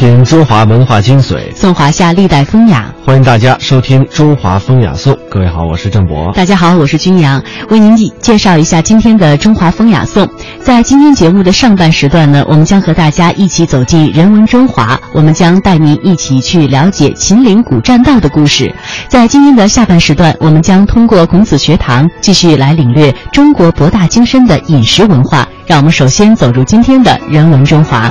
品中华文化精髓，颂华夏历代风雅。欢迎大家收听《中华风雅颂》。各位好，我是郑博。大家好，我是君阳，为您介绍一下今天的《中华风雅颂》。在今天节目的上半时段呢，我们将和大家一起走进人文中华，我们将带您一起去了解秦岭古栈道的故事。在今天的下半时段，我们将通过孔子学堂继续来领略中国博大精深的饮食文化。让我们首先走入今天的人文中华。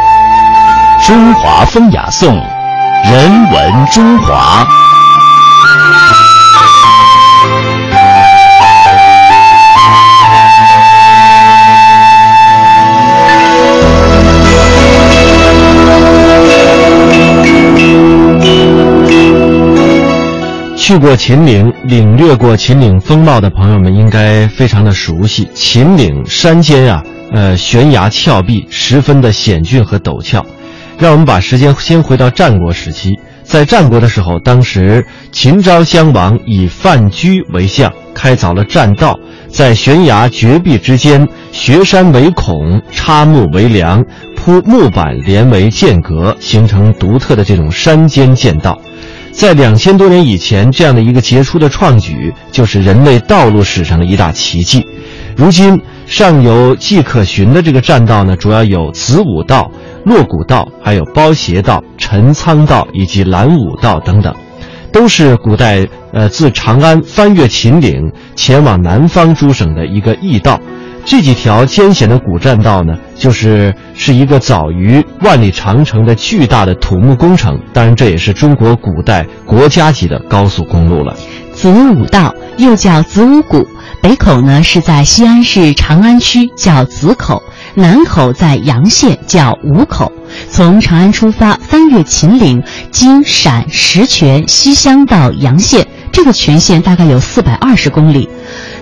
中华风雅颂，人文中华。去过秦岭、领略过秦岭风貌的朋友们，应该非常的熟悉。秦岭山间啊，呃，悬崖峭壁，十分的险峻和陡峭。让我们把时间先回到战国时期，在战国的时候，当时秦昭襄王以范雎为相，开凿了栈道，在悬崖绝壁之间，削山为孔，插木为梁，铺木板连为间隔，形成独特的这种山间栈道。在两千多年以前，这样的一个杰出的创举，就是人类道路史上的一大奇迹。如今，上游迹可循的这个栈道呢，主要有子午道、洛谷道，还有包斜道、陈仓道以及蓝武道等等，都是古代呃自长安翻越秦岭前往南方诸省的一个驿道。这几条艰险的古栈道呢，就是是一个早于万里长城的巨大的土木工程。当然，这也是中国古代国家级的高速公路了。子午道又叫子午谷，北口呢是在西安市长安区，叫子口；南口在洋县，叫吴口。从长安出发，翻越秦岭，经陕、石泉、西乡到洋县，这个全线大概有四百二十公里。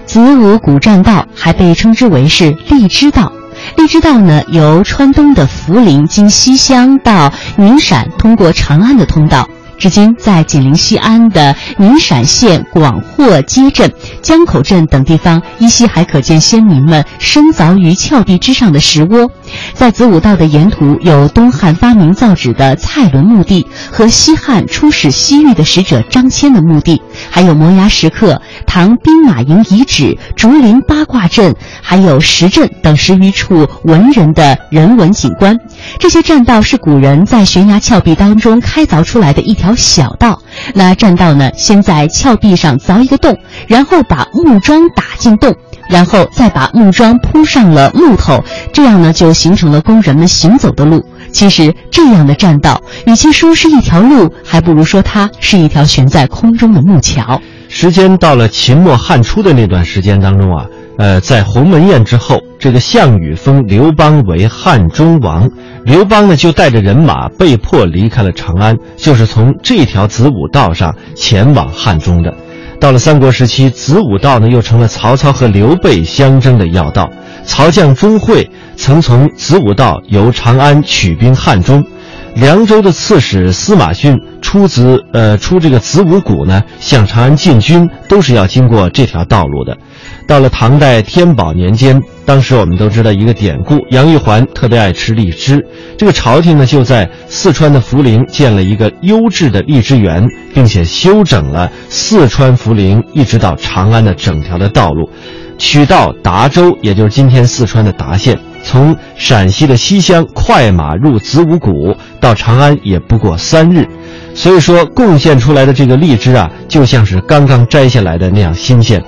子午古栈道还被称之为是荔枝道。荔枝道呢，由川东的涪陵经西乡到宁陕，通过长安的通道。至今，在紧邻西安的宁陕县广货街镇、江口镇等地方，依稀还可见先民们深凿于峭壁之上的石窝。在子午道的沿途，有东汉发明造纸的蔡伦墓地和西汉出使西域的使者张骞的墓地，还有摩崖石刻、唐兵马营遗址、竹林八卦阵，还有石阵等十余处文人的人文景观。这些栈道是古人在悬崖峭壁当中开凿出来的一条小道。那栈道呢，先在峭壁上凿一个洞，然后把木桩打进洞，然后再把木桩铺上了木头，这样呢，就形成了工人们行走的路。其实，这样的栈道，与其说是一条路，还不如说它是一条悬在空中的木桥。时间到了秦末汉初的那段时间当中啊，呃，在鸿门宴之后，这个项羽封刘邦为汉中王，刘邦呢就带着人马被迫离开了长安，就是从这条子午道上前往汉中的。到了三国时期，子午道呢又成了曹操和刘备相争的要道。曹将钟会曾从子午道由长安取兵汉中。凉州的刺史司马逊出子呃出这个子午谷呢，向长安进军都是要经过这条道路的。到了唐代天宝年间，当时我们都知道一个典故，杨玉环特别爱吃荔枝，这个朝廷呢就在四川的涪陵建了一个优质的荔枝园，并且修整了四川涪陵一直到长安的整条的道路，取到达州，也就是今天四川的达县。从陕西的西乡快马入子午谷到长安也不过三日，所以说贡献出来的这个荔枝啊，就像是刚刚摘下来的那样新鲜。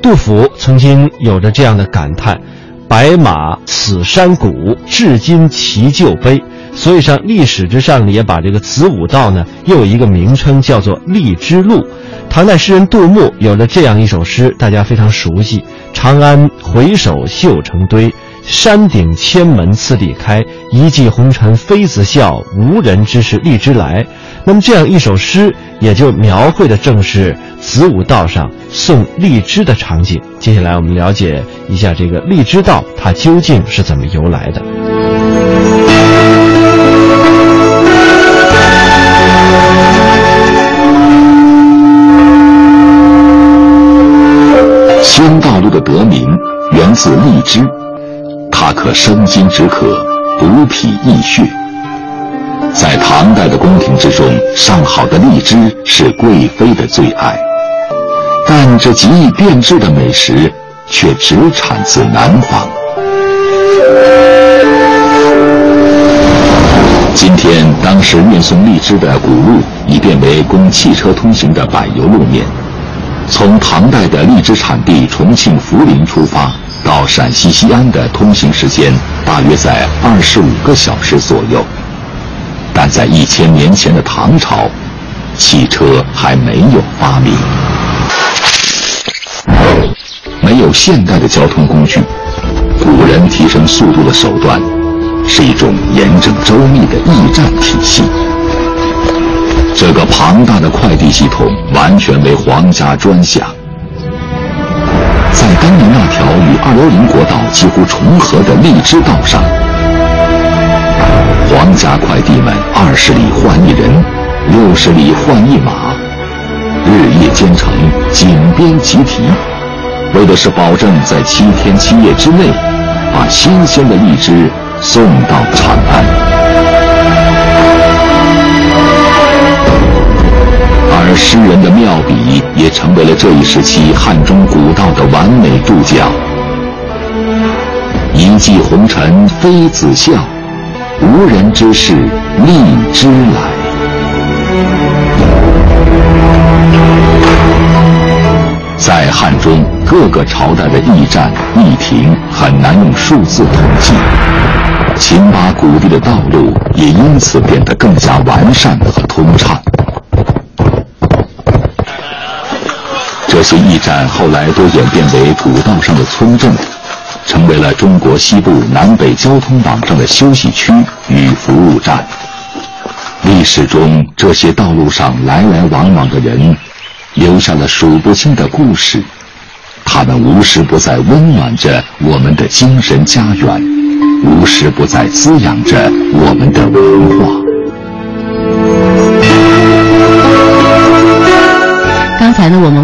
杜甫曾经有着这样的感叹：“白马此山谷，至今其旧碑。所以上历史之上也把这个子午道呢又有一个名称叫做荔枝路。唐代诗人杜牧有了这样一首诗，大家非常熟悉：“长安回首绣成堆，山顶千门次第开。一骑红尘妃子笑，无人知是荔枝来。”那么这样一首诗，也就描绘的正是子午道上送荔枝的场景。接下来我们了解一下这个荔枝道，它究竟是怎么由来的。新大陆的得名源自荔枝，它可生津止渴，补脾益血。在唐代的宫廷之中，上好的荔枝是贵妃的最爱，但这极易变质的美食却只产自南方。今天，当时运送荔枝的古路已变为供汽车通行的柏油路面。从唐代的荔枝产地重庆涪陵出发，到陕西西安的通行时间大约在二十五个小时左右。但在一千年前的唐朝，汽车还没有发明，没有现代的交通工具，古人提升速度的手段是一种严整周密的驿站体系。这个庞大的快递系统完全为皇家专享。在当年那条与二幺零国道几乎重合的荔枝道上。皇家快递们二十里换一人，六十里换一马，日夜兼程，紧编急提，为的是保证在七天七夜之内，把新鲜的荔枝送到长安。而诗人的妙笔也成为了这一时期汉中古道的完美注脚。一骑红尘妃子笑。无人知是荔枝来。在汉中各个朝代的驿站、驿亭很难用数字统计，秦巴古地的道路也因此变得更加完善和通畅。这些驿站后来都演变为古道上的村镇。成为了中国西部南北交通网上的休息区与服务站。历史中，这些道路上来来往往的人，留下了数不清的故事。他们无时不在温暖着我们的精神家园，无时不在滋养着我们的文化。刚才呢，我们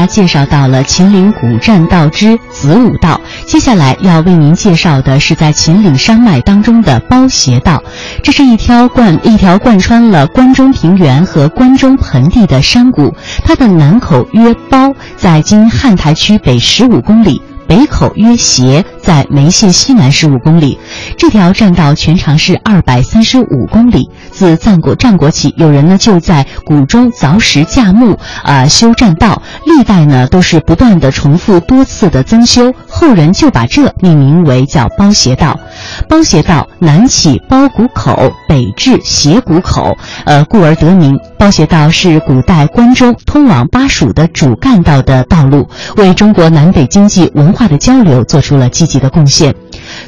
家介绍到了秦岭古栈道之子午道。接下来要为您介绍的是在秦岭山脉当中的包斜道，这是一条贯一条贯穿了关中平原和关中盆地的山谷，它的南口约包，在今汉台区北十五公里。北口约斜，在眉县西南十五公里。这条栈道全长是二百三十五公里。自战国战国起，有人呢就在谷中凿石架木，啊修栈道，历代呢都是不断的重复多次的增修，后人就把这命名为叫包斜道。包斜道南起包谷口，北至斜谷口，呃，故而得名。包斜道是古代关中通往巴蜀的主干道的道路，为中国南北经济文化的交流做出了积极的贡献。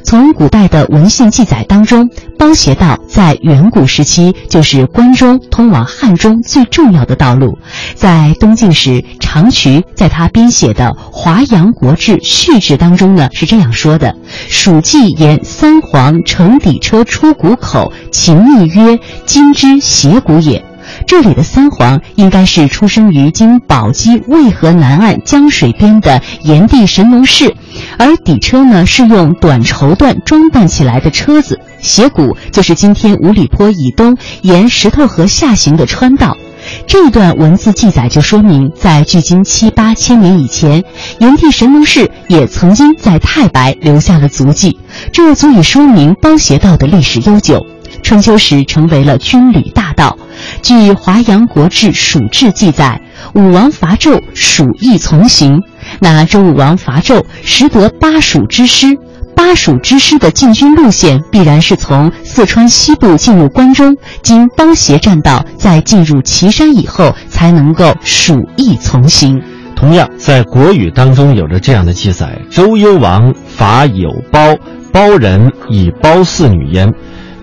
从古代的文献记载当中，包斜道在远古时期就是关中通往汉中最重要的道路。在东晋时，长渠在他编写的《华阳国志·序志》当中呢是这样说的：“蜀纪言三皇乘底车出谷口，秦密曰：今之斜谷也。”这里的三皇应该是出生于今宝鸡渭河南岸江水边的炎帝神农氏，而底车呢是用短绸缎装扮起来的车子，斜谷就是今天五里坡以东沿石头河下行的川道。这段文字记载就说明，在距今七八千年以前，炎帝神农氏也曾经在太白留下了足迹，这足以说明包斜道的历史悠久。春秋时成为了军旅大道。据《华阳国志·蜀志》记载，武王伐纣，蜀亦从行。那周武王伐纣，识得巴蜀之师，巴蜀之师的进军路线必然是从四川西部进入关中，经包斜栈道，再进入岐山以后，才能够鼠疫从行。同样，在国语当中有着这样的记载：“周幽王伐有包，包人以包四女焉。”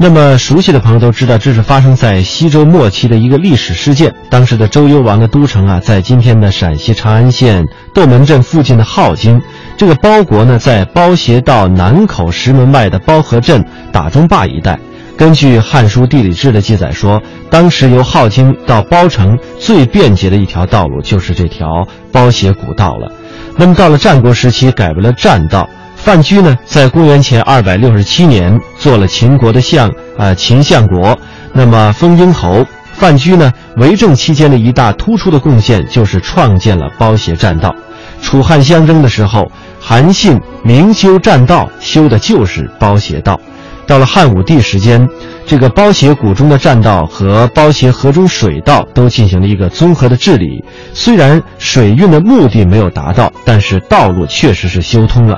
那么熟悉的朋友都知道，这是发生在西周末期的一个历史事件。当时的周幽王的都城啊，在今天的陕西长安县窦门镇附近的镐京。这个包国呢，在包斜道南口石门外的包河镇打中坝一带。根据《汉书地理志》的记载说，当时由镐京到包城最便捷的一条道路就是这条包斜古道了。那么到了战国时期，改为了栈道。范雎呢，在公元前二百六十七年做了秦国的相，啊，秦相国，那么封英侯。范雎呢，为政期间的一大突出的贡献就是创建了包斜栈道。楚汉相争的时候，韩信明修栈道，修的就是包斜道。到了汉武帝时间，这个包斜谷中的栈道和包斜河中水道都进行了一个综合的治理。虽然水运的目的没有达到，但是道路确实是修通了。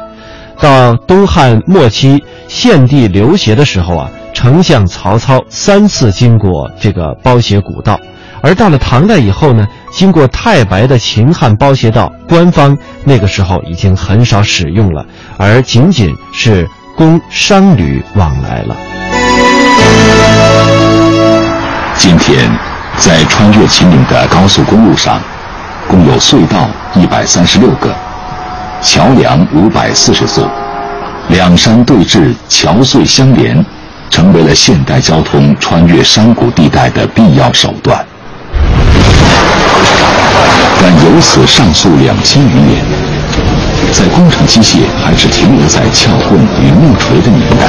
到东汉末期，献帝刘协的时候啊，丞相曹操三次经过这个包斜古道；而到了唐代以后呢，经过太白的秦汉包斜道，官方那个时候已经很少使用了，而仅仅是供商旅往来了。今天，在穿越秦岭的高速公路上，共有隧道一百三十六个。桥梁五百四十座，两山对峙，桥隧相连，成为了现代交通穿越山谷地带的必要手段。但由此上溯两千余年，在工程机械还只停留在撬棍与木锤的年代，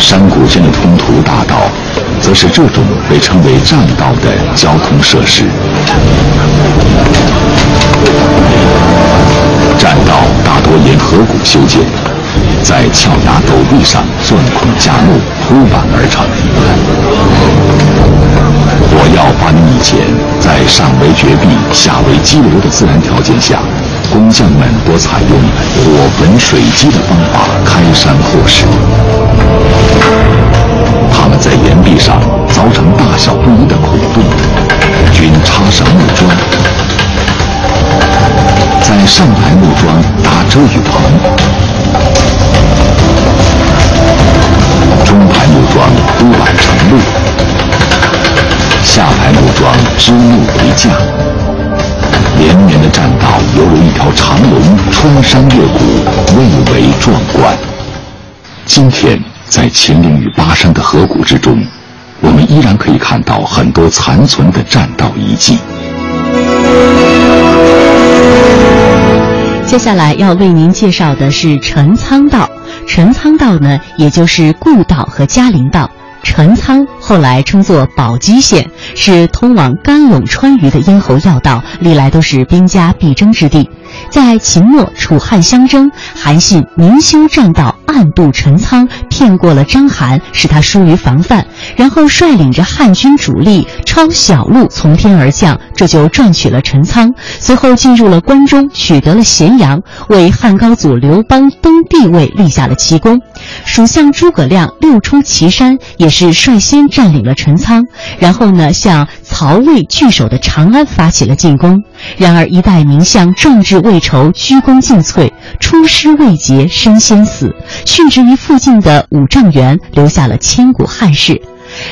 山谷间的通途大道，则是这种被称为栈道的交通设施。栈道大多沿河谷修建，在峭崖陡壁上钻孔架路铺板而成。火药发明以前，在上为绝壁、下为激流的自然条件下，工匠们多采用火焚水击的方法开山破石。他们在岩壁上凿成大小不一的孔洞，均插上木桩。在上排木桩打遮雨棚，中排木桩铺板成路，下排木桩支木为架，连绵的栈道犹如一条长龙穿山越谷，蔚为壮观。今天，在秦岭与巴山的河谷之中，我们依然可以看到很多残存的栈道遗迹。接下来要为您介绍的是陈仓道。陈仓道呢，也就是故道和嘉陵道。陈仓后来称作宝鸡县，是通往甘陇川渝的咽喉要道，历来都是兵家必争之地。在秦末楚汉相争，韩信明修栈道，暗渡陈仓，骗过了章邯，使他疏于防范，然后率领着汉军主力抄小路从天而降，这就赚取了陈仓。随后进入了关中，取得了咸阳，为汉高祖刘邦登帝位立下了奇功。蜀相诸葛亮六出祁山，也是率先占领了陈仓，然后呢，向曹魏据守的长安发起了进攻。然而，一代名相壮志未酬，鞠躬尽瘁，出师未捷身先死，殉职于附近的五丈原，留下了千古汉事。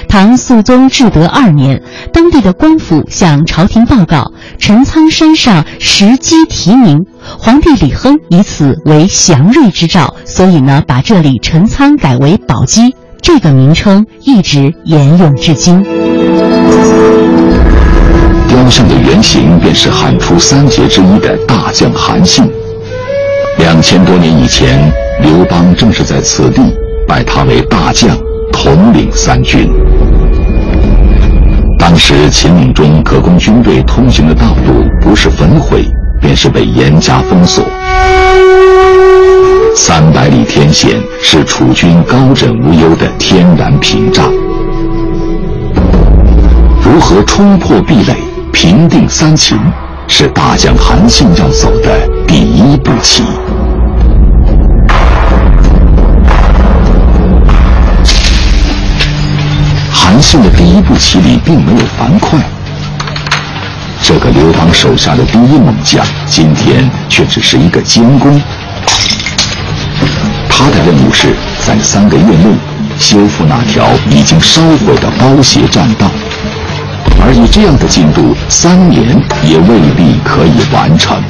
唐肃宗至德二年，当地的官府向朝廷报告，陈仓山上石基题名，皇帝李亨以此为祥瑞之兆，所以呢，把这里陈仓改为宝鸡，这个名称一直沿用至今。雕像的原型便是汉初三杰之一的大将韩信。两千多年以前，刘邦正是在此地拜他为大将，统领三军。当时秦岭中可供军队通行的道路，不是焚毁，便是被严加封锁。三百里天险是楚军高枕无忧的天然屏障。如何冲破壁垒？平定三秦是大将韩信要走的第一步棋，韩信的第一步棋里并没有樊哙，这个刘邦手下的第一猛将，今天却只是一个监工。他的任务是在三个月内修复那条已经烧毁的包斜栈道。而以这样的进度，三年也未必可以完成。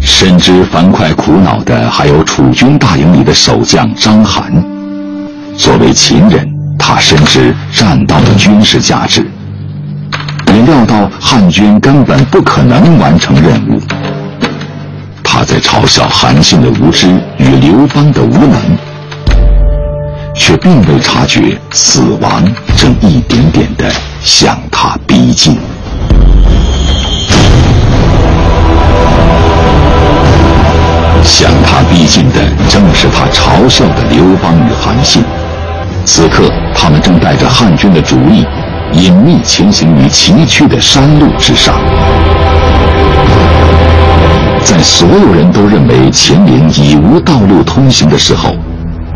深知樊哙苦恼的还有楚军大营里的守将章邯。作为秦人，他深知栈道的军事价值，也料到汉军根本不可能完成任务。他在嘲笑韩信的无知与刘邦的无能，却并未察觉死亡正一点点的向他逼近。向他逼近的正是他嘲笑的刘邦与韩信。此刻，他们正带着汉军的主力，隐秘前行于崎岖的山路之上。在所有人都认为秦岭已无道路通行的时候，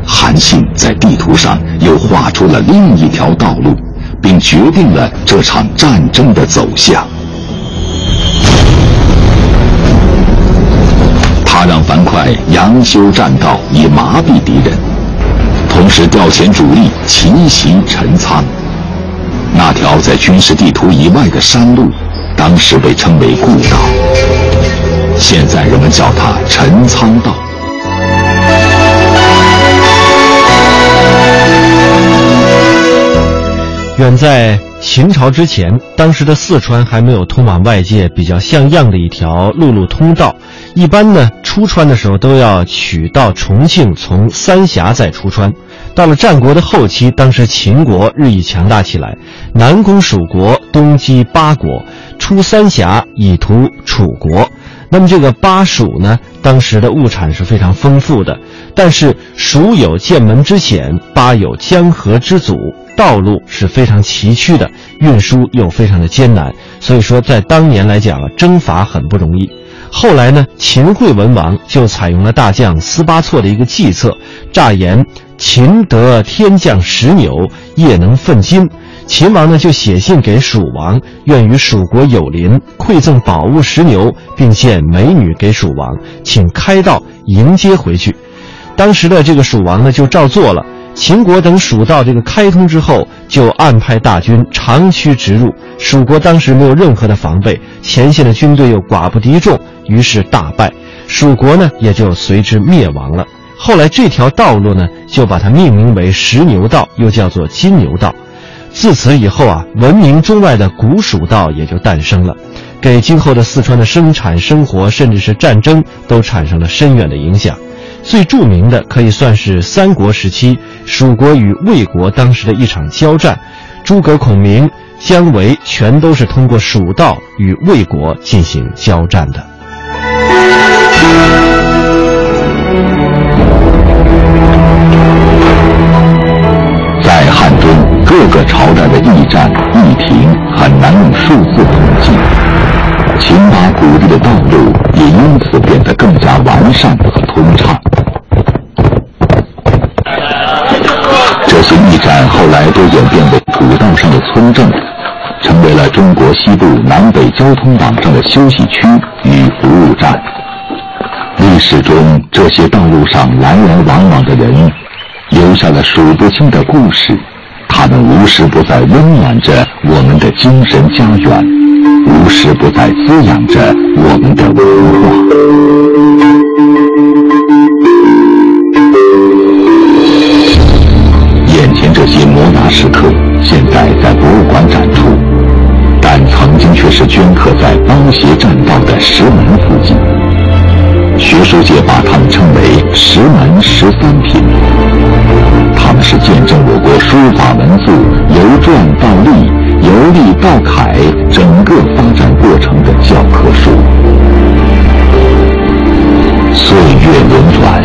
韩信在地图上又画出了另一条道路，并决定了这场战争的走向。他让樊哙佯修栈道，以麻痹敌人，同时调遣主力奇袭陈仓。那条在军事地图以外的山路，当时被称为故道，现在人们叫它陈仓道。远在秦朝之前，当时的四川还没有通往外界比较像样的一条陆路通道。一般呢，出川的时候都要取到重庆，从三峡再出川。到了战国的后期，当时秦国日益强大起来，南攻蜀国，东击巴国，出三峡以图楚国。那么这个巴蜀呢，当时的物产是非常丰富的，但是蜀有剑门之险，巴有江河之阻，道路是非常崎岖的，运输又非常的艰难，所以说在当年来讲啊，征伐很不容易。后来呢，秦惠文王就采用了大将司巴错的一个计策，诈言秦得天降石牛，业能奋金。秦王呢就写信给蜀王，愿与蜀国有邻，馈赠宝物石牛，并献美女给蜀王，请开道迎接回去。当时的这个蜀王呢就照做了。秦国等蜀道这个开通之后，就安排大军长驱直入。蜀国当时没有任何的防备，前线的军队又寡不敌众，于是大败。蜀国呢也就随之灭亡了。后来这条道路呢就把它命名为石牛道，又叫做金牛道。自此以后啊，闻名中外的古蜀道也就诞生了，给今后的四川的生产生活，甚至是战争都产生了深远的影响。最著名的可以算是三国时期蜀国与魏国当时的一场交战，诸葛孔明、姜维全都是通过蜀道与魏国进行交战的。在汉中，各个朝代的驿站、驿亭很难用数字统计，秦巴谷地的道路也因此变得更加完善和通畅。这但后来都演变为古道上的村镇，成为了中国西部南北交通网上的休息区与服务站。历史中，这些道路上来来往往的人，留下了数不清的故事。他们无时不在温暖着我们的精神家园，无时不在滋养着我们的文化。这些摩崖石刻现在在博物馆展出，但曾经却是镌刻在包斜栈道的石门附近。学术界把它们称为“石门十三品”。它们是见证我国书法文字由篆到隶、由隶到楷整个发展过程的教科书。岁月轮转，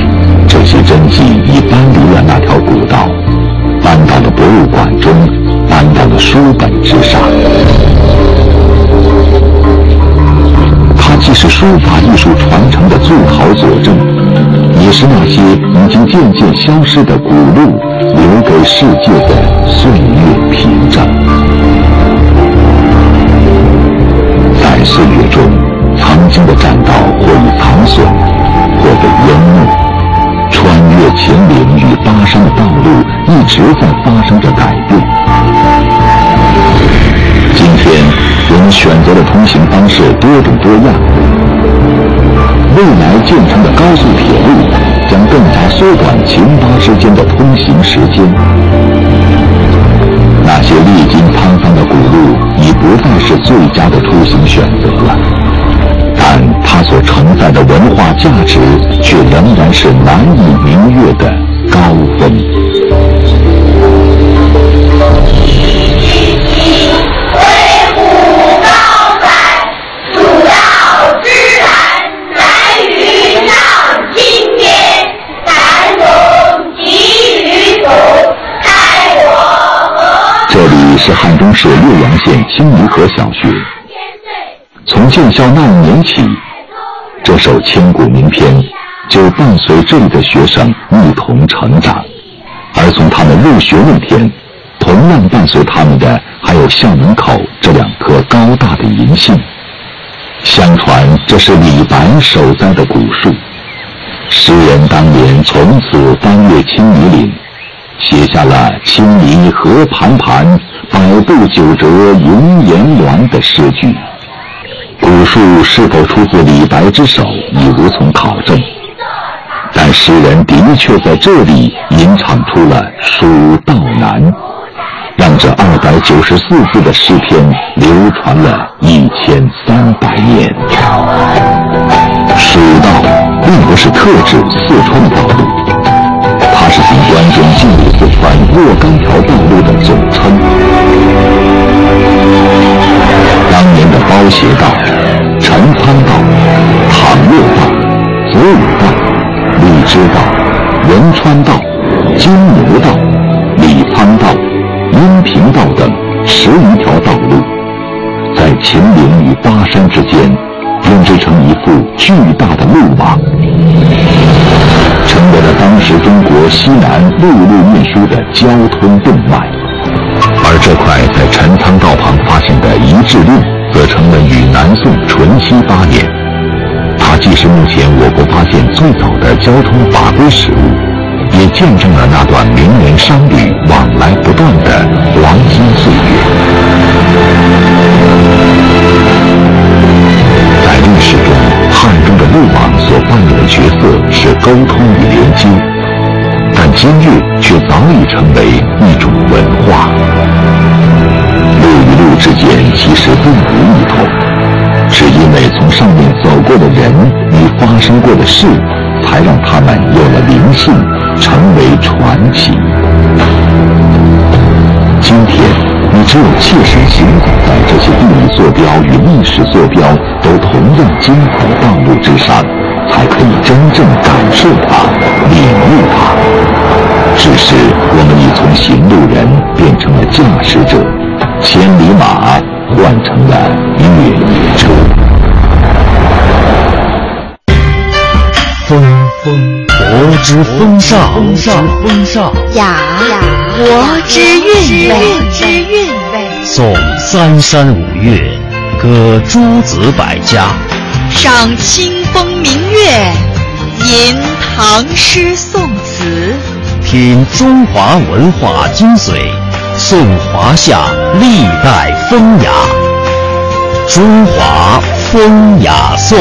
这些真迹已搬离了那条古道。搬到了博物馆中，搬到了书本之上。它既是书法艺术传承的最好佐证，也是那些已经渐渐消失的古路留给世界的岁月凭证。在岁月中，曾经的栈道或已残损，或被淹没。穿越秦岭与巴山的道路一直在发生着改变。今天，人们选择的通行方式多种多样。未来建成的高速铁路将更加缩短秦巴之间的通行时间。那些历经沧桑的古路已不再是最佳的出行选择了，但它所承载的文化价值却仍然是难以逾越的是汉中市略阳县青泥河小学。从建校那一年起，这首千古名篇就伴随这里的学生一同成长。而从他们入学那天，同样伴随他们的还有校门口这两棵高大的银杏。相传这是李白守栽的古树，诗人当年从此翻越青泥岭。写下了“青泥河盘盘，百步九折云岩峦”的诗句。古树是否出自李白之手，已无从考证。但诗人的确在这里吟唱出了《蜀道难》，让这二百九十四字的诗篇流传了一千三百年。蜀道并不是特指四川的道路。是从关中进入四川若干条道路的总称。当年的包斜道、陈仓道、唐洛道、子午道、荔枝道、仁川道、金牛道、李沧道、阴平道等十余条道路，在秦岭与巴山之间编织成一幅巨大的路网。成为了当时中国西南陆路运输的交通动脉，而这块在陈仓道旁发现的遗制令，则成了与南宋淳熙八年。它既是目前我国发现最早的交通法规实物，也见证了那段名人商旅往来不断的黄金岁月。的路网所扮演的角色是沟通与连接，但今日却早已成为一种文化。路与路之间其实并无异同，只因为从上面走过的人与发生过的事，才让他们有了灵性，成为传奇。今天。你只有切身行走在这些地理坐标与历史坐标都同样艰苦的道路之上，才可以真正感受它、领悟它。只是我们已从行路人变成了驾驶者，千里马换成了越野车。风风，国之风尚，风尚风尚雅雅。国之韵味，之韵味。诵三山五岳，歌诸子百家，赏清风明月，吟唐诗宋词，品中华文化精髓，颂华夏历代风雅。中华风雅颂。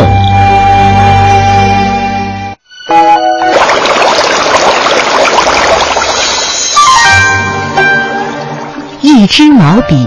一支毛笔，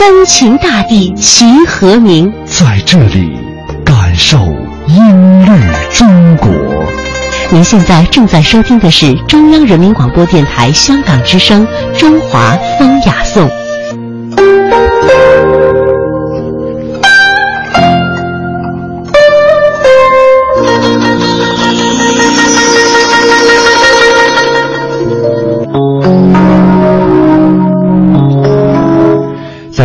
三秦大地齐和鸣。在这里，感受音律中国。您现在正在收听的是中央人民广播电台香港之声《中华风雅颂》。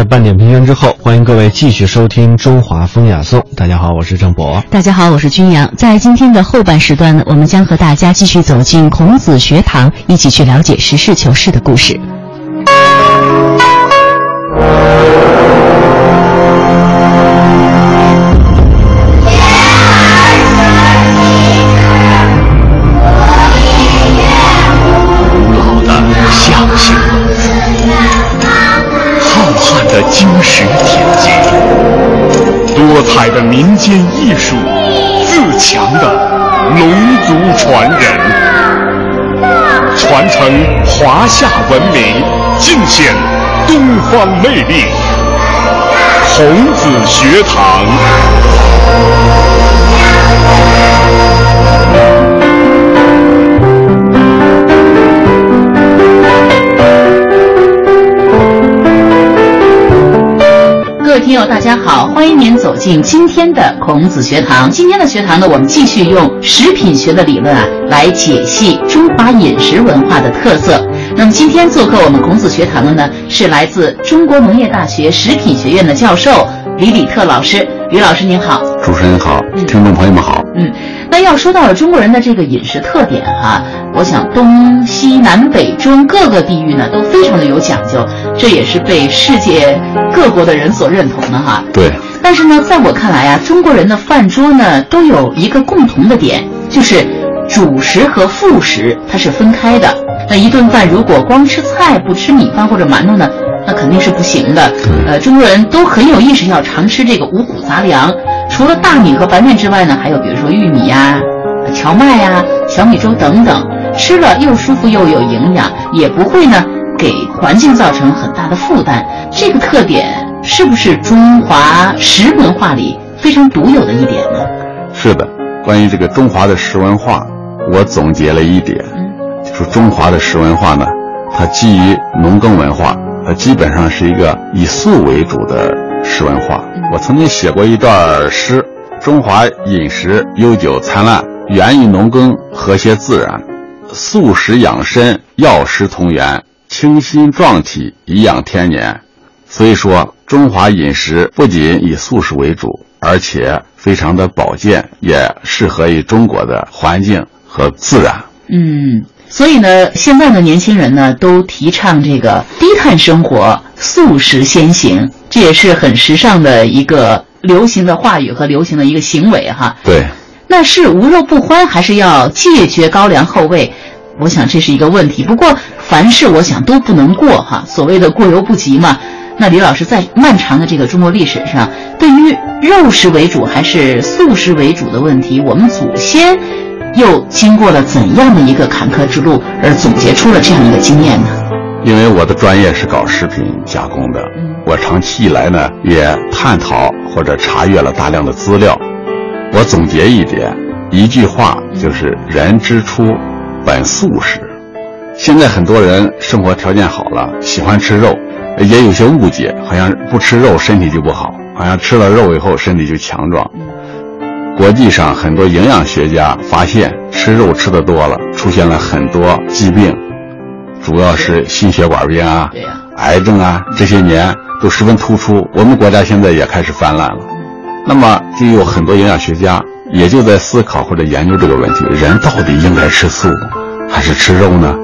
半点评论之后，欢迎各位继续收听《中华风雅颂》。大家好，我是郑博。大家好，我是君阳。在今天的后半时段呢，我们将和大家继续走进孔子学堂，一起去了解实事求是的故事。华夏文明，尽显东方魅力。孔子学堂。各位听友，大家好，欢迎您走进今天的孔子学堂。今天的学堂呢，我们继续用食品学的理论啊，来解析中华饮食文化的特色。那么今天做客我们孔子学堂的呢，是来自中国农业大学食品学院的教授李李特老师。李老师您好。主持人好，嗯听众朋友们好。嗯，那要说到了中国人的这个饮食特点哈、我想东西南北中各个地域呢都非常的有讲究，这也是被世界各国的人所认同的哈。对，但是呢，在我看来啊，中国人的饭桌呢都有一个共同的点，就是主食和副食它是分开的。那一顿饭如果光吃菜不吃米饭或者馒头呢，那肯定是不行的。呃，中国人都很有意识要常吃这个五谷杂粮，除了大米和白面之外呢，还有比如说玉米呀、荞麦呀、小米粥等等，吃了又舒服又有营养，也不会呢给环境造成很大的负担。这个特点是不是中华食文化里非常独有的一点呢？是的。关于这个中华的食文化，我总结了一点，就是中华的食文化呢，它基于农耕文化，它基本上是一个以素为主的食文化。我曾经写过一段诗：中华饮食悠久灿烂，源于农耕，和谐自然，素食养身，药食同源，清心壮体，颐养天年。所以说，中华饮食不仅以素食为主，而且非常的保健，也适合于中国的环境和自然。嗯，所以呢，现在的年轻人呢都提倡这个低碳生活、素食先行，这也是很时尚的一个流行的话语和流行的一个行为哈。对，那是无肉不欢，还是要戒绝高粱厚味？我想这是一个问题。不过凡事我想都不能过哈，所谓的过犹不及嘛。那李老师在漫长的这个中国历史上，对于肉食为主还是素食为主的问题，我们祖先又经过了怎样的一个坎坷之路，而总结出了这样一个经验呢？因为我的专业是搞食品加工的，我长期以来呢也探讨或者查阅了大量的资料。我总结一点，一句话就是“人之初，本素食”。现在很多人生活条件好了，喜欢吃肉，也有些误解，好像不吃肉身体就不好，好像吃了肉以后身体就强壮。国际上很多营养学家发现，吃肉吃的多了，出现了很多疾病，主要是心血管病啊、癌症啊，这些年都十分突出。我们国家现在也开始泛滥了。那么就有很多营养学家也就在思考或者研究这个问题：人到底应该吃素还是吃肉呢？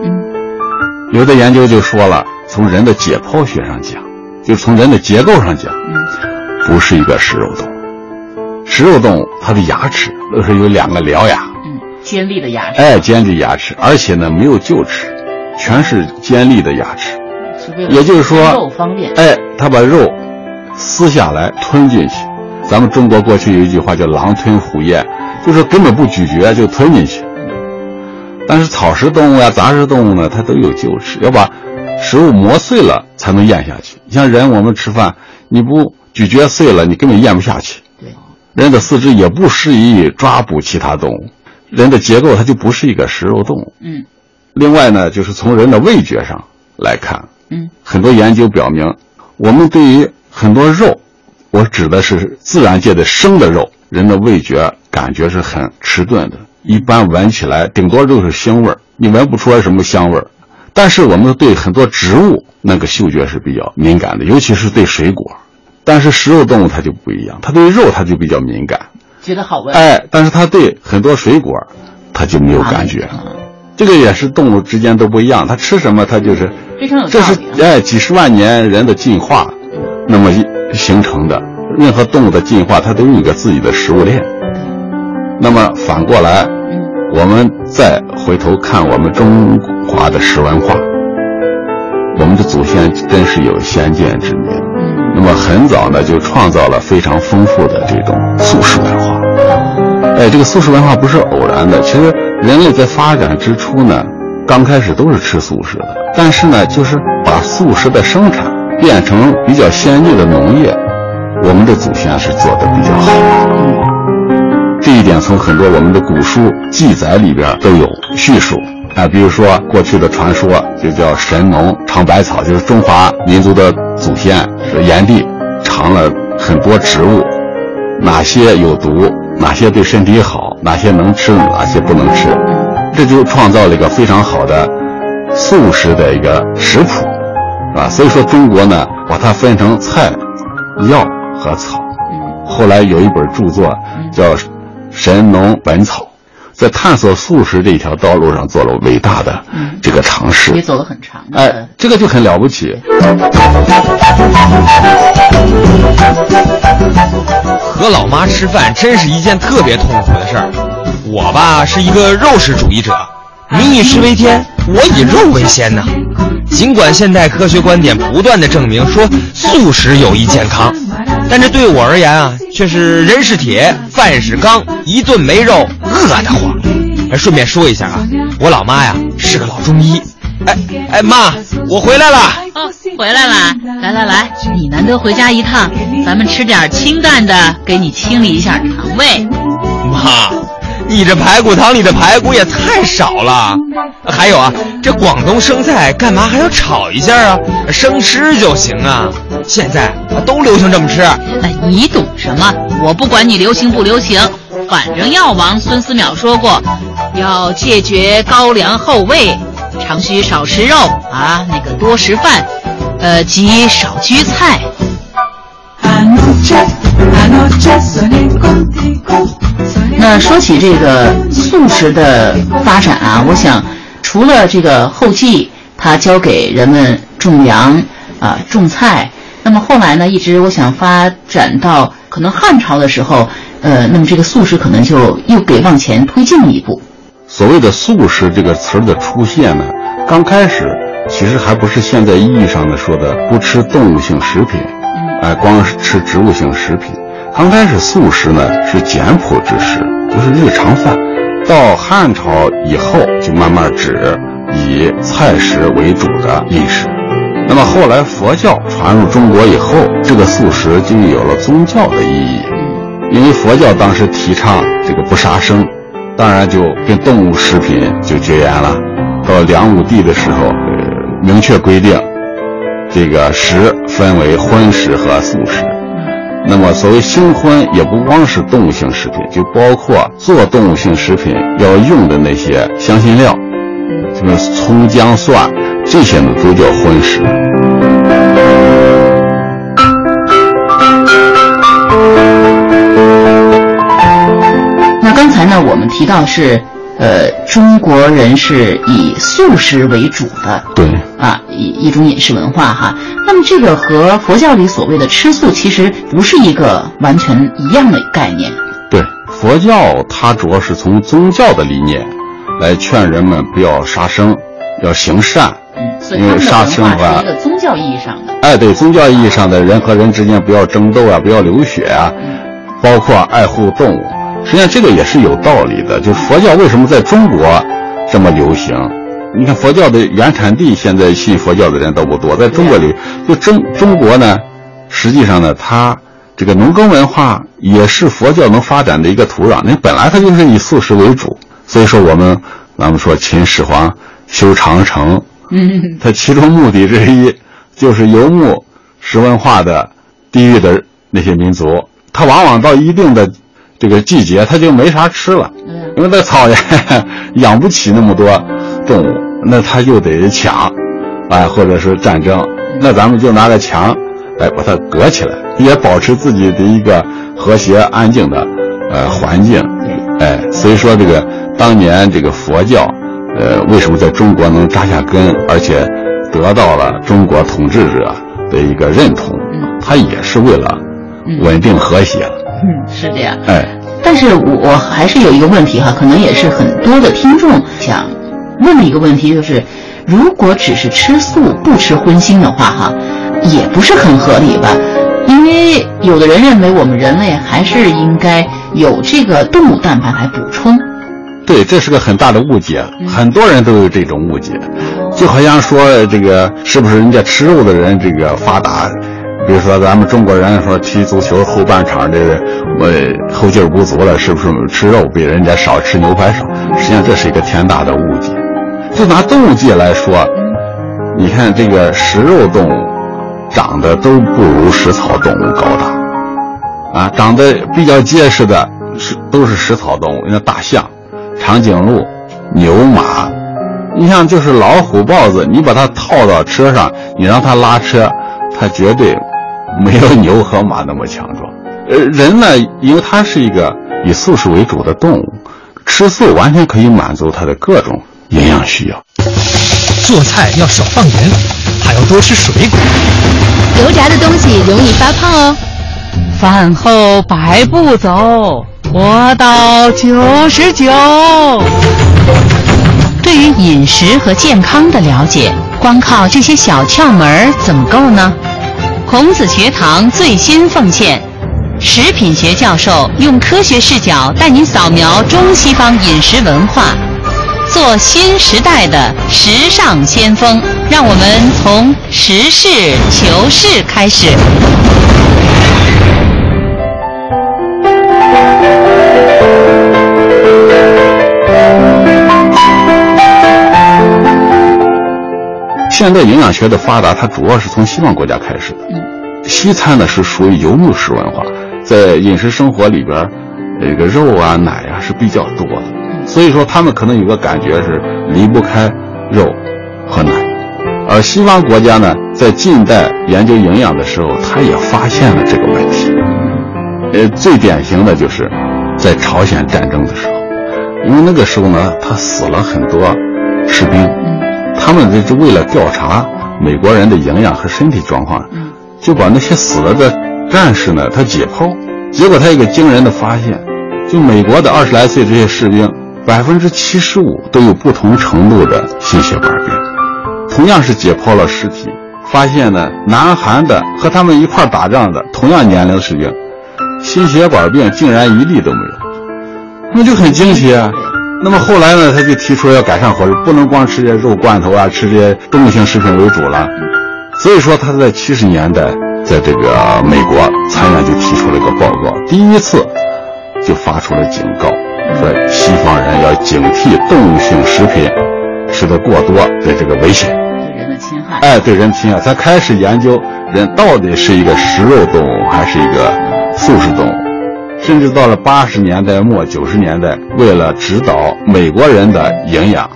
有的研究就说了，从人的解剖学上讲，就从人的结构上讲，不是一个食肉动物。食肉动物它的牙齿都是有两个獠牙，嗯，尖利的牙齿，哎，尖利牙齿，而且呢没有臼齿，全是尖利的牙齿。也就是说肉方便。哎，它把肉撕下来吞进去。咱们中国过去有一句话叫“狼吞虎咽”，就是根本不咀嚼就吞进去。但是草食动物呀、杂食动物呢，它都有臼齿，要把食物磨碎了才能咽下去。像人，我们吃饭，你不咀嚼碎了，你根本咽不下去。对，人的四肢也不适宜抓捕其他动物。人的结构它就不是一个食肉动物。嗯。另外呢，就是从人的味觉上来看，嗯，很多研究表明，我们对于很多肉，我指的是自然界的生的肉，人的味觉感觉是很迟钝的，一般闻起来顶多就是腥味儿，你闻不出来什么香味儿。但是我们对很多植物那个嗅觉是比较敏感的，尤其是对水果。但是食肉动物它就不一样，它对肉它就比较敏感，觉得好闻。哎，但是它对很多水果，它就没有感觉。这个也是动物之间都不一样，它吃什么它就是非常有这是哎几十万年人的进化，那么形成的。任何动物的进化，它都有一个自己的食物链。那么反过来，我们再回头看我们中华的食文化，我们的祖先真是有先见之明。那么很早呢，就创造了非常丰富的这种素食文化。哎，这个素食文化不是偶然的。其实人类在发展之初呢，刚开始都是吃素食的，但是呢，就是把素食的生产变成比较先进的农业，我们的祖先是做的比较好的。这一点从很多我们的古书记载里边都有叙述。啊，比如说过去的传说就叫神农尝百草，就是中华民族的祖先是炎帝尝了很多植物，哪些有毒，哪些对身体好，哪些能吃，哪些不能吃，这就创造了一个非常好的素食的一个食谱，啊，所以说中国呢把它分成菜、药和草，后来有一本著作叫《神农本草》。在探索素食这条道路上做了伟大的这个尝试，也走了很长。哎，这个就很了不起。和老妈吃饭真是一件特别痛苦的事儿。我吧是一个肉食主义者，民以食为天，我以肉为先呐。尽管现代科学观点不断的证明说素食有益健康，但这对我而言啊，却是人是铁，饭是钢，一顿没肉饿得慌。哎，顺便说一下啊，我老妈呀是个老中医。哎哎，妈，我回来了。哦，回来了。来来来，你难得回家一趟，咱们吃点清淡的，给你清理一下肠胃。妈。你这排骨汤里的排骨也太少了，还有啊，这广东生菜干嘛还要炒一下啊？生吃就行啊！现在都流行这么吃。哎，你懂什么？我不管你流行不流行，反正药王孙思邈说过，要戒绝高粱厚味，常需少吃肉啊，那个多食饭，呃，及少居菜。那说起这个素食的发展啊，我想除了这个后继，它教给人们种粮啊、种菜，那么后来呢，一直我想发展到可能汉朝的时候，呃，那么这个素食可能就又给往前推进了一步。所谓的素食这个词儿的出现呢，刚开始其实还不是现在意义上的说的不吃动物性食品，哎，光是吃植物性食品。刚开始素食呢是简朴之食，就是日常饭。到汉朝以后，就慢慢指以菜食为主的饮食。那么后来佛教传入中国以后，这个素食就有了宗教的意义。因为佛教当时提倡这个不杀生，当然就跟动物食品就绝缘了。到梁武帝的时候，明确规定，这个食分为荤食和素食。那么，所谓新荤也不光是动物性食品，就包括做动物性食品要用的那些香辛料，什么葱姜蒜，这些呢都叫荤食。那刚才呢，我们提到是。呃，中国人是以素食为主的，对啊，一一种饮食文化哈。那么这个和佛教里所谓的吃素其实不是一个完全一样的概念。对，佛教它主要是从宗教的理念来劝人们不要杀生，要行善。嗯，因为杀生是一个宗教意义上的。哎，对，宗教意义上的人和人之间不要争斗啊，不要流血啊，包括爱护动物。实际上这个也是有道理的，就是佛教为什么在中国这么流行？你看佛教的原产地，现在信佛教的人都不多，在中国里，就中中国呢，实际上呢，它这个农耕文化也是佛教能发展的一个土壤。那本来它就是以素食为主，所以说我们咱们说秦始皇修长城，嗯，它其中目的之一就是游牧石文化的地域的那些民族，他往往到一定的这个季节，他就没啥吃了，因为在草原 养不起那么多动物，那他就得抢，哎，或者是战争，那咱们就拿个墙来把它隔起来，也保持自己的一个和谐安静的呃环境，哎，所以说这个当年这个佛教，呃，为什么在中国能扎下根，而且得到了中国统治者的一个认同，嗯，他也是为了稳定和谐了，嗯，是这样，哎。但是我还是有一个问题哈，可能也是很多的听众想问的一个问题，就是如果只是吃素不吃荤腥的话哈，也不是很合理吧？因为有的人认为我们人类还是应该有这个动物蛋白来补充。对，这是个很大的误解，很多人都有这种误解，就好像说这个是不是人家吃肉的人这个发达？比如说咱们中国人说踢足球后半场这个我后劲儿不足了，是不是吃肉比人家少吃牛排少？实际上这是一个天大的误解。就拿动物界来说，你看这个食肉动物长得都不如食草动物高大，啊，长得比较结实的是都是食草动物，你看大象、长颈鹿、牛马，你像就是老虎、豹子，你把它套到车上，你让它拉车，它绝对没有牛和马那么强壮。呃，人呢，因为它是一个以素食为主的动物，吃素完全可以满足它的各种营养需要。做菜要少放盐，还要多吃水果。油炸的东西容易发胖哦。饭后百步走，活到九十九。对于饮食和健康的了解，光靠这些小窍门怎么够呢？孔子学堂最新奉献，食品学教授用科学视角带您扫描中西方饮食文化。做新时代的时尚先锋，让我们从实事求是开始。现代营养学的发达，它主要是从西方国家开始的。西餐呢是属于游牧式文化，在饮食生活里边，这个肉啊、奶啊是比较多的。所以说，他们可能有个感觉是离不开肉和奶，而西方国家呢，在近代研究营养的时候，他也发现了这个问题。呃，最典型的就是在朝鲜战争的时候，因为那个时候呢，他死了很多士兵，他们这是为了调查美国人的营养和身体状况，就把那些死了的战士呢，他解剖，结果他一个惊人的发现，就美国的二十来岁这些士兵。百分之七十五都有不同程度的心血管病。同样是解剖了尸体，发现呢，南韩的和他们一块打仗的同样年龄的士兵，心血管病竟然一例都没有，那就很惊奇啊。那么后来呢，他就提出要改善伙食，不能光吃这些肉罐头啊，吃这些动物性食品为主了。所以说他在七十年代，在这个美国参院就提出了一个报告，第一次就发出了警告。说西方人要警惕动物性食品吃的过多的这个危险，对人的侵害。哎，对人侵害，才开始研究人到底是一个食肉动物还是一个素食动物。甚至到了八十年代末九十年代，为了指导美国人的营养，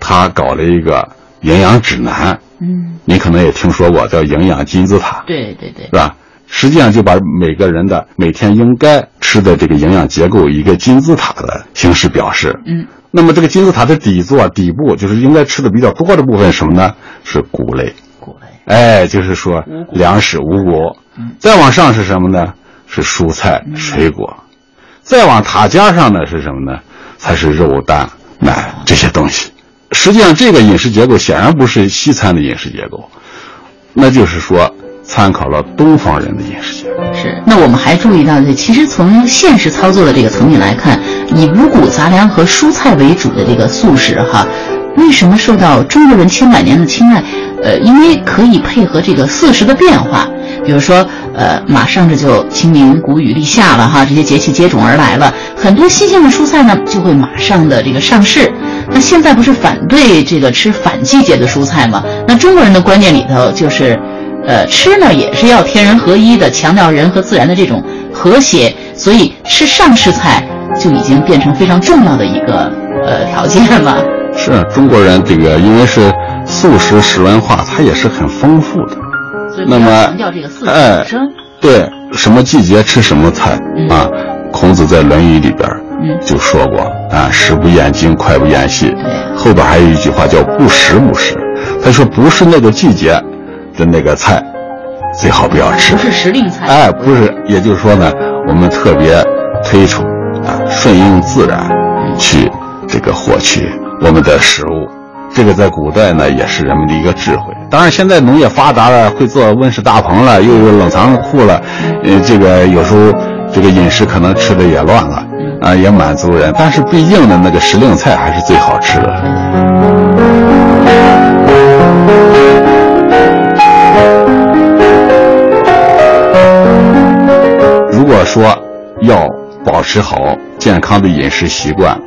他搞了一个营养指南。嗯，你可能也听说过，叫营养金字塔。对对对，是吧？实际上就把每个人的每天应该吃的这个营养结构以一个金字塔的形式表示。嗯，那么这个金字塔的底座、底部就是应该吃的比较多的部分，什么呢？是谷类。谷类。哎，就是说粮食、五谷。嗯。再往上是什么呢？是蔬菜、水果。再往塔尖上呢是什么呢？才是肉、蛋、奶这些东西。实际上，这个饮食结构显然不是西餐的饮食结构，那就是说。参考了东方人的饮食结构。是，那我们还注意到，其实从现实操作的这个层面来看，以五谷杂粮和蔬菜为主的这个素食，哈，为什么受到中国人千百年的青睐？呃，因为可以配合这个四时的变化，比如说呃，马上这就清明、谷雨、立夏了哈，这些节气接踵而来了，很多新鲜的蔬菜呢就会马上的这个上市。那现在不是反对这个吃反季节的蔬菜吗？那中国人的观念里头就是，呃，吃呢也是要天人合一的，强调人和自然的这种和谐，所以吃上市菜就已经变成非常重要的一个呃条件了。是中国人这个因为是素食食文化，它也是很丰富的。那么强调这个四哎，对，什么季节吃什么菜啊？孔子在《论语》里边就说过啊：“食不厌精，脍不厌细。”后边还有一句话叫“不时不食”。他说：“不是那个季节的那个菜，最好不要吃。”不是时令菜。哎，不是，也就是说呢，我们特别推崇啊，顺应自然去这个获取我们的食物。这个在古代呢，也是人们的一个智慧。当然，现在农业发达了，会做温室大棚了，又有冷藏库了，呃，这个有时候这个饮食可能吃的也乱了，啊，也满足人。但是毕竟呢，那个时令菜还是最好吃的。如果说要保持好健康的饮食习惯，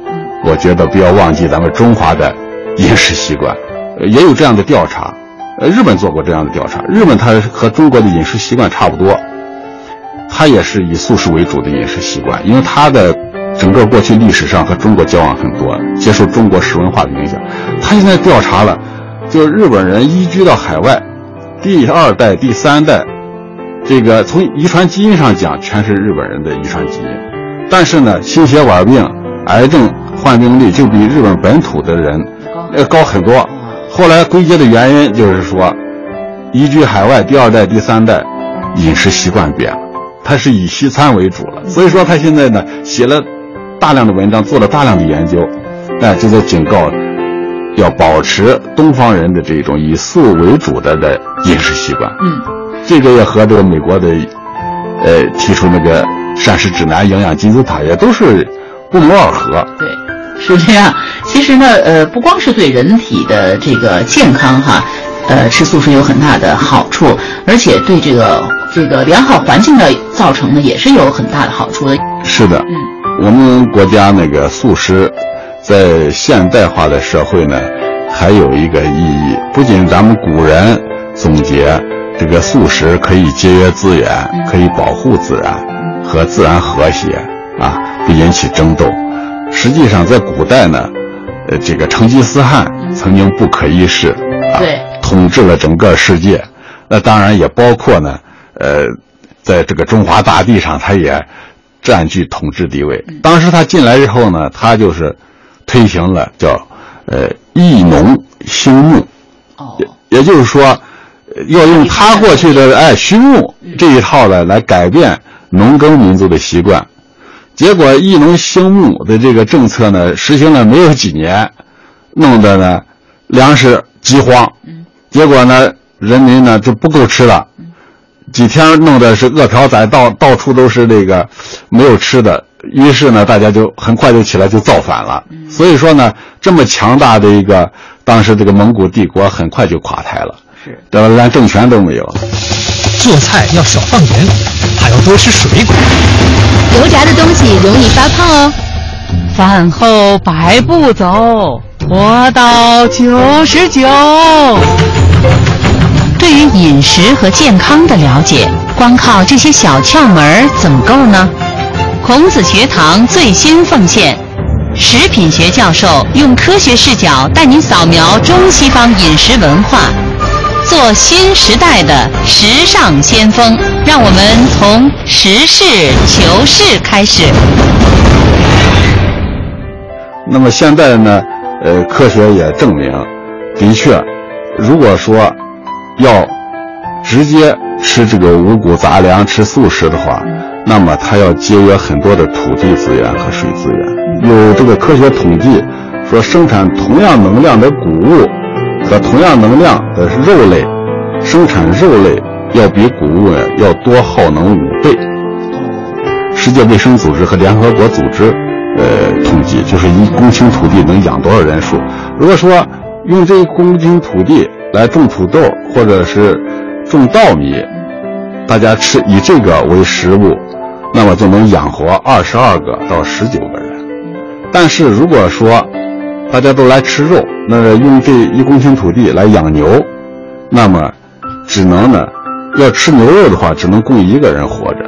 我觉得不要忘记咱们中华的。饮食习惯，也有这样的调查，呃，日本做过这样的调查。日本它和中国的饮食习惯差不多，它也是以素食为主的饮食习惯，因为它的整个过去历史上和中国交往很多，接受中国食文化的影响。他现在调查了，就日本人移居到海外，第二代、第三代，这个从遗传基因上讲，全是日本人的遗传基因，但是呢，心血管病、癌症患病率就比日本本土的人。呃，高很多。后来归结的原因就是说，移居海外第二代、第三代，饮食习惯变了，他是以西餐为主了。所以说他现在呢，写了大量的文章，做了大量的研究，哎，就在警告，要保持东方人的这种以素为主的的饮食习惯。嗯，这个也和这个美国的，呃，提出那个膳食指南、营养金字塔也都是不谋而合。对。是这样，其实呢，呃，不光是对人体的这个健康哈，呃，吃素食有很大的好处，而且对这个这个良好环境的造成呢，也是有很大的好处的。是的，嗯，我们国家那个素食，在现代化的社会呢，还有一个意义，不仅咱们古人总结这个素食可以节约资源，可以保护自然和自然和谐啊，不引起争斗。实际上，在古代呢，呃，这个成吉思汗曾经不可一世，啊，统治了整个世界。那当然也包括呢，呃，在这个中华大地上，他也占据统治地位。当时他进来之后呢，他就是推行了叫呃益农兴牧，也也就是说，要用他过去的哎畜牧这一套呢来改变农耕民族的习惯。结果，义农兴牧的这个政策呢，实行了没有几年，弄得呢，粮食饥荒。结果呢，人民呢就不够吃了，几天弄得是饿殍载，到到处都是这个没有吃的。于是呢，大家就很快就起来就造反了。所以说呢，这么强大的一个当时这个蒙古帝国很快就垮台了，是，连政权都没有。做菜要少放盐，还要多吃水果。油炸的东西容易发胖哦。饭后百步走，活到九十九。对于饮食和健康的了解，光靠这些小窍门怎么够呢？孔子学堂最新奉献，食品学教授用科学视角带您扫描中西方饮食文化。做新时代的时尚先锋，让我们从实事求是开始。那么现在呢？呃，科学也证明，的确，如果说要直接吃这个五谷杂粮、吃素食的话，那么它要节约很多的土地资源和水资源。有这个科学统计说，生产同样能量的谷物。和同样能量的肉类，生产肉类要比谷物呢要多耗能五倍。世界卫生组织和联合国组织，呃，统计就是一公顷土地能养多少人数。如果说用这一公顷土地来种土豆或者是种稻米，大家吃以这个为食物，那么就能养活二十二个到十九个人。但是如果说大家都来吃肉，那用这一公顷土地来养牛，那么只能呢，要吃牛肉的话，只能供一个人活着；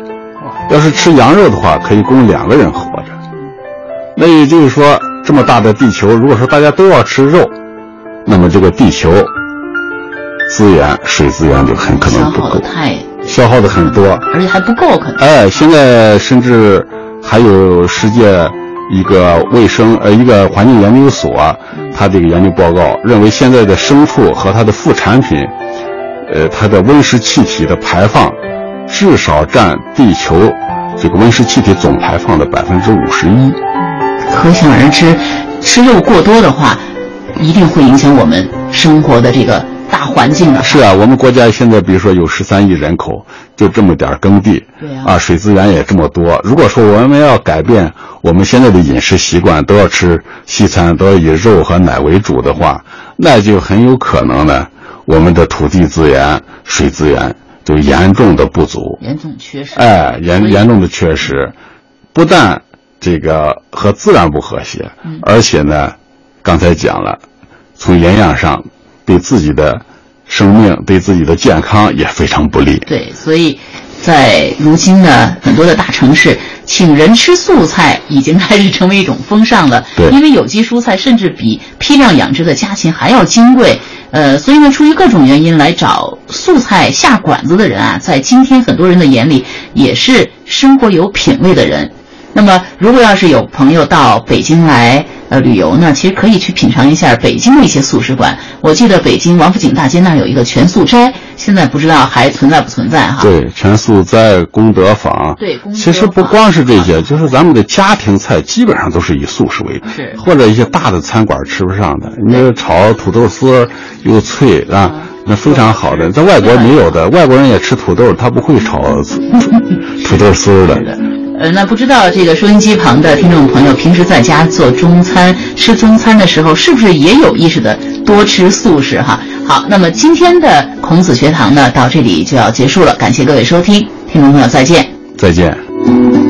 要是吃羊肉的话，可以供两个人活着。那也就是说，这么大的地球，如果说大家都要吃肉，那么这个地球资源、水资源就很可能不够，太消耗的很多，而且还不够，可能。哎，现在甚至还有世界一个卫生呃一个环境研究所，它这个研究报告认为，现在的牲畜和它的副产品，呃，它的温室气体的排放，至少占地球这个温室气体总排放的百分之五十一。可想而知，吃肉过多的话，一定会影响我们生活的这个大环境的。是啊，我们国家现在比如说有十三亿人口，就这么点耕地，对啊，水资源也这么多。如果说我们要改变我们现在的饮食习惯，都要吃西餐，都要以肉和奶为主的话，那就很有可能呢，我们的土地资源、水资源就严重的不足，严重缺失。哎，严严重的缺失，不但。这个和自然不和谐，而且呢，刚才讲了，从营养上对自己的生命、对自己的健康也非常不利。对，所以在如今呢，很多的大城市，请人吃素菜已经开始成为一种风尚了。对，因为有机蔬菜甚至比批量养殖的家禽还要金贵。呃，所以呢，出于各种原因来找素菜下馆子的人啊，在今天很多人的眼里，也是生活有品位的人。那么，如果要是有朋友到北京来呃旅游呢，其实可以去品尝一下北京的一些素食馆。我记得北京王府井大街那儿有一个全素斋，现在不知道还存在不存在哈？对，全素斋、功德坊。对，功德其实不光是这些，就是咱们的家庭菜基本上都是以素食为主，是或者一些大的餐馆吃不上的，你那炒土豆丝又脆啊，那非常好的，在外国没有的，外国人也吃土豆，他不会炒 土豆丝的。呃，那不知道这个收音机旁的听众朋友，平时在家做中餐、吃中餐的时候，是不是也有意识的多吃素食哈？好，那么今天的孔子学堂呢，到这里就要结束了，感谢各位收听，听众朋友再见，再见。